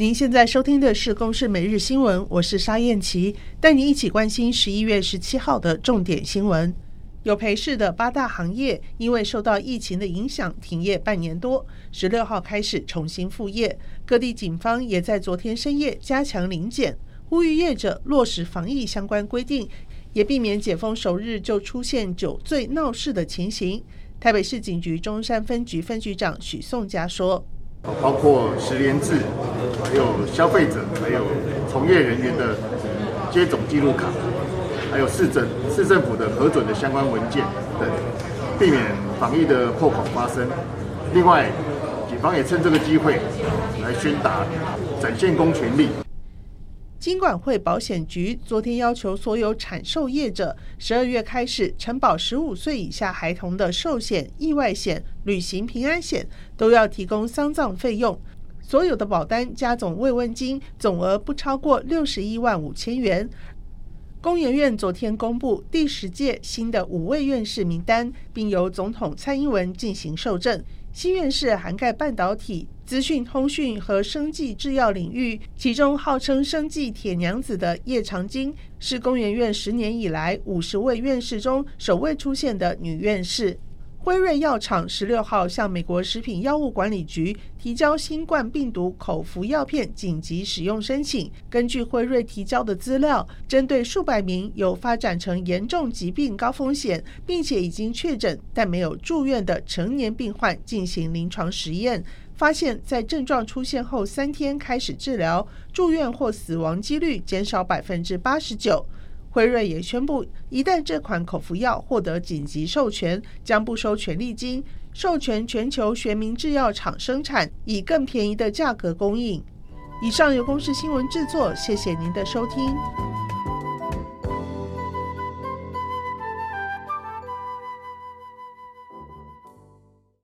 您现在收听的是《公视每日新闻》，我是沙燕琪，带您一起关心十一月十七号的重点新闻。有陪侍的八大行业因为受到疫情的影响，停业半年多，十六号开始重新复业。各地警方也在昨天深夜加强临检，呼吁业者落实防疫相关规定，也避免解封首日就出现酒醉闹事的情形。台北市警局中山分局分局长许颂佳说。包括十连制，还有消费者，还有从业人员的接种记录卡，还有市政市政府的核准的相关文件等，避免防疫的破口发生。另外，警方也趁这个机会来宣达，展现公权力。金管会保险局昨天要求所有产寿业者，十二月开始承保十五岁以下孩童的寿险、意外险、旅行平安险都要提供丧葬费用。所有的保单加总慰问金总额不超过六十一万五千元。工研院昨天公布第十届新的五位院士名单，并由总统蔡英文进行授证。新院士涵盖半导体、资讯通讯和生技制药领域，其中号称“生技铁娘子”的叶长金是工研院十年以来五十位院士中首位出现的女院士。辉瑞药厂十六号向美国食品药物管理局提交新冠病毒口服药片紧急使用申请。根据辉瑞提交的资料，针对数百名有发展成严重疾病高风险，并且已经确诊但没有住院的成年病患进行临床实验，发现，在症状出现后三天开始治疗，住院或死亡几率减少百分之八十九。辉瑞也宣布，一旦这款口服药获得紧急授权，将不收权利金，授权全球学名制药厂生产，以更便宜的价格供应。以上由公视新闻制作，谢谢您的收听。